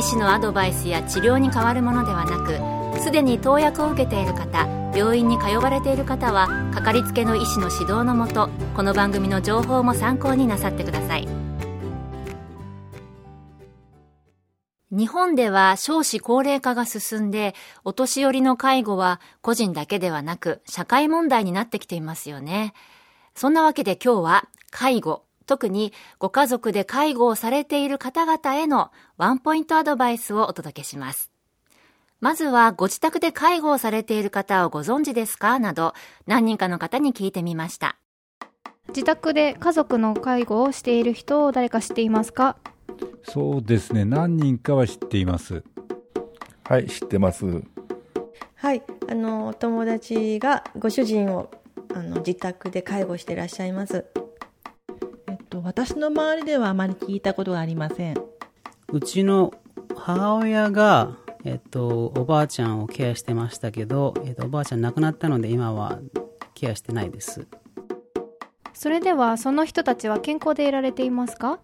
医師のアドバイスや治療に変わるものではなくすでに投薬を受けている方病院に通われている方はかかりつけの医師の指導のもとこの番組の情報も参考になさってください。日本では少子高齢化が進んでお年寄りの介護は個人だけではなく社会問題になってきていますよね。そんなわけで今日は介護。特にご家族で介護をされている方々へのワンポイントアドバイスをお届けします。まずはご自宅で介護をされている方をご存知ですか？など何人かの方に聞いてみました。自宅で家族の介護をしている人を誰か知っていますか？そうですね。何人かは知っています。はい知ってます。はいあの友達がご主人をあの自宅で介護していらっしゃいますと私の周りではあまり聞いたことがありません。うちの母親が、えっと、おばあちゃんをケアしてましたけど、えっと、おばあちゃん亡くなったので今はケアしてないです。それではその人たちは健康でいられていますか？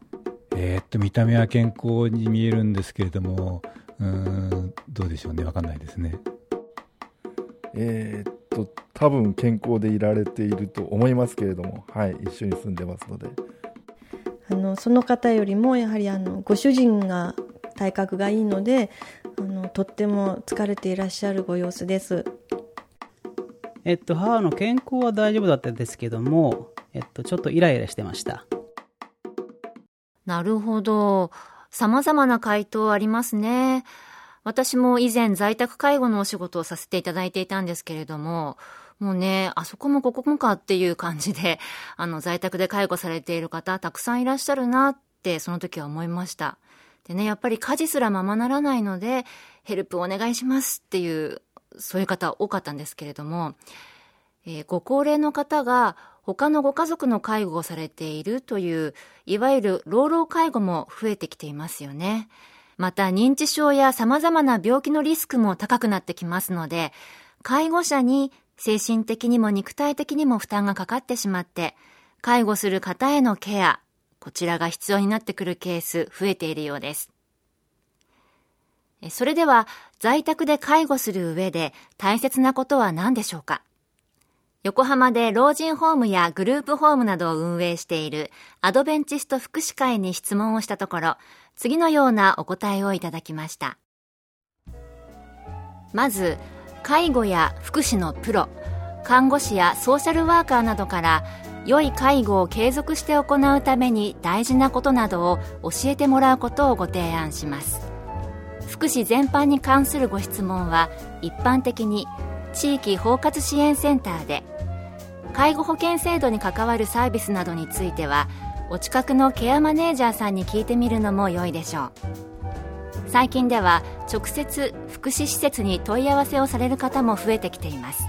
えー、っと見た目は健康に見えるんですけれどもうんどうでしょうね。分かんないですね。えー、っと多分健康でいられていると思いますけれどもはい一緒に住んでますのであのその方よりもやはりあのご主人が体格がいいのであのとっても疲れていらっしゃるご様子です。えっと母の健康は大丈夫だったんですけども、えっと、ちょっとイライラしてました。なるほど。様々な回答ありますね。私も以前在宅介護のお仕事をさせていただいていたんですけれどももうね、あそこもここもかっていう感じで、あの、在宅で介護されている方、たくさんいらっしゃるなって、その時は思いました。でね、やっぱり家事すらままならないので、ヘルプお願いしますっていう、そういう方多かったんですけれども、えー、ご高齢の方が他のご家族の介護をされているという、いわゆる老老介護も増えてきていますよね。また認知症や様々な病気のリスクも高くなってきますので、介護者に精神的にも肉体的にも負担がかかってしまって、介護する方へのケア、こちらが必要になってくるケース増えているようです。それでは、在宅で介護する上で大切なことは何でしょうか？横浜で老人ホームやグループホームなどを運営しているアドベンチスト福祉会に質問をしたところ、次のようなお答えをいただきました。まず、介護や福祉のプロ看護師やソーシャルワーカーなどから良い介護を継続して行うために大事なことなどを教えてもらうことをご提案します。福祉全般に関するご質問は一般的に地域包括支援センターで介護保険制度に関わるサービスなどについてはお近くのケアマネージャーさんに聞いてみるのも良いでしょう。最近では直接福祉施設に問い合わせをされる方も増えてきています。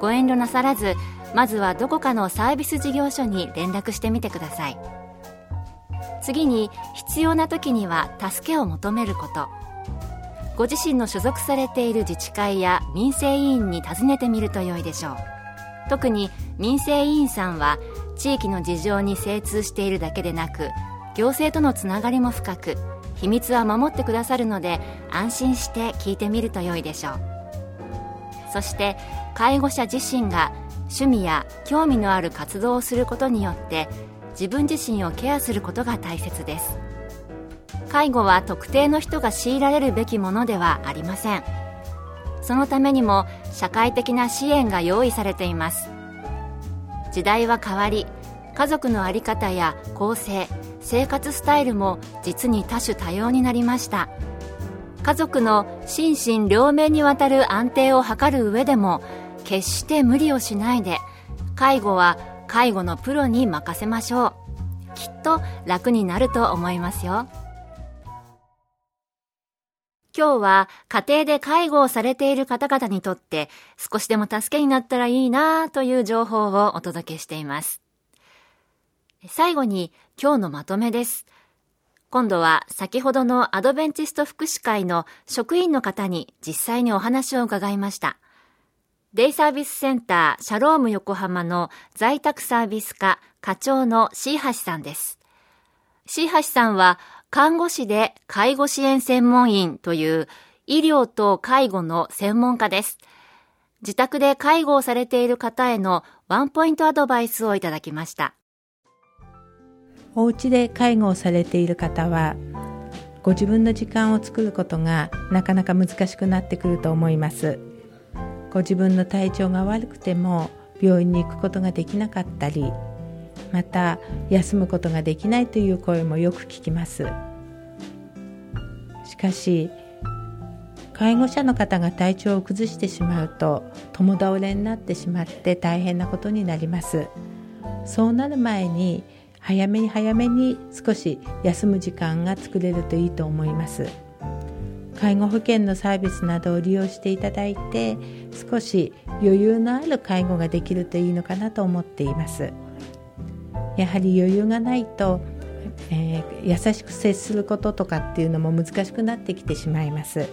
ご遠慮なさらずまずはどこかのサービス事業所に連絡してみてください。次に必要な時には助けを求めること。ご自身の所属されている自治会や民生委員に尋ねてみると良いでしょう。特に民生委員さんは地域の事情に精通しているだけでなく行政とのつながりも深く秘密は守ってくださるので安心して聞いてみると良いでしょう。そして介護者自身が趣味や興味のある活動をすることによって自分自身をケアすることが大切です。介護は特定の人が強いられるべきものではありません。そのためにも社会的な支援が用意されています。時代は変わり家族の在り方や構成生活スタイルも実に多種多様になりました。家族の心身両面にわたる安定を図る上でも決して無理をしないで介護は介護のプロに任せましょう。きっと楽になると思いますよ。今日は家庭で介護をされている方々にとって少しでも助けになったらいいなという情報をお届けしています。最後に今日のまとめです。今度は先ほどのアドベンチスト福祉会の職員の方に実際にお話を伺いました。デイサービスセンターシャローム横浜の在宅サービス課課長のシーハシさんです。シーハシさんは看護師で介護支援専門員という医療と介護の専門家です。自宅で介護をされている方へのワンポイントアドバイスをいただきました。お家で介護をされている方はご自分の時間を作ることがなかなか難しくなってくると思います。ご自分の体調が悪くても病院に行くことができなかったりまた休むことができないという声もよく聞きます。しかし介護者の方が体調を崩してしまうと共倒れになってしまって大変なことになります。そうなる前に早めに早めに少し休む時間が作れるといいと思います。介護保険のサービスなどを利用していただいて少し余裕のある介護ができるといいのかなと思っています。やはり余裕がないと、えー、優しく接することとかっていうのも難しくなってきてしまいます。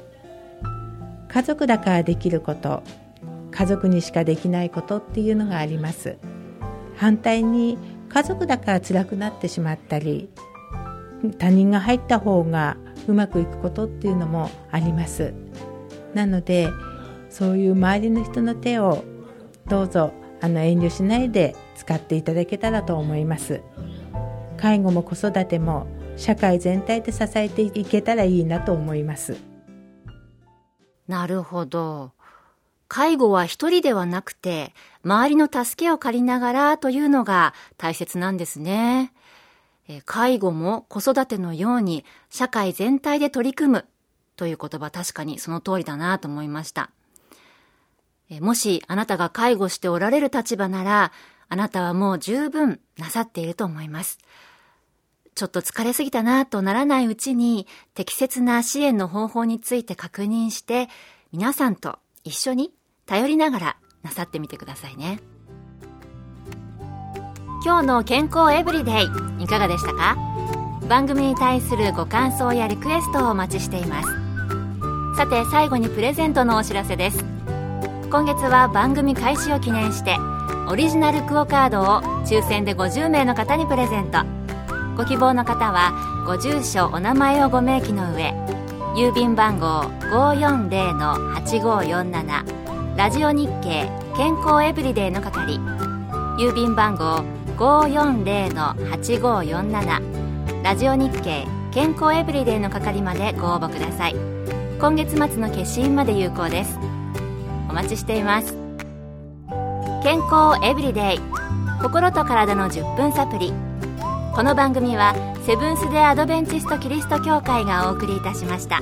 家族だからできること家族にしかできないことっていうのがあります。反対に家族だから辛くなってしまったり他人が入った方がうまくいくことっていうのもあります。なのでそういう周りの人の手をどうぞあの遠慮しないで使っていただけたらと思います。介護も子育ても社会全体で支えていけたらいいなと思います。なるほど。介護は一人ではなくて、周りの助けを借りながらというのが大切なんですね。介護も子育てのように社会全体で取り組むという言葉確かにその通りだなと思いました。もしあなたが介護しておられる立場なら、あなたはもう十分なさっていると思います。ちょっと疲れすぎたなとならないうちに適切な支援の方法について確認して皆さんと一緒に頼りながらなさってみてくださいね。今日の健康エブリデイいかがでしたか？番組に対するご感想やリクエストをお待ちしています。さて最後にプレゼントのお知らせです。今月は番組開始を記念してオリジナルクオカードを抽選で50名の方にプレゼント。ご希望の方はご住所お名前をご明記の上郵便番号540-8547ラジオ日経健康エブリデイの係郵便番号540-8547ラジオ日経健康エブリデイの係までご応募ください。今月末の消印まで有効です。お待ちしています。健康エブリデイ心と体の10分サプリ。この番組はセブンス・デ・アドベンチスト・キリスト教会がお送りいたしました。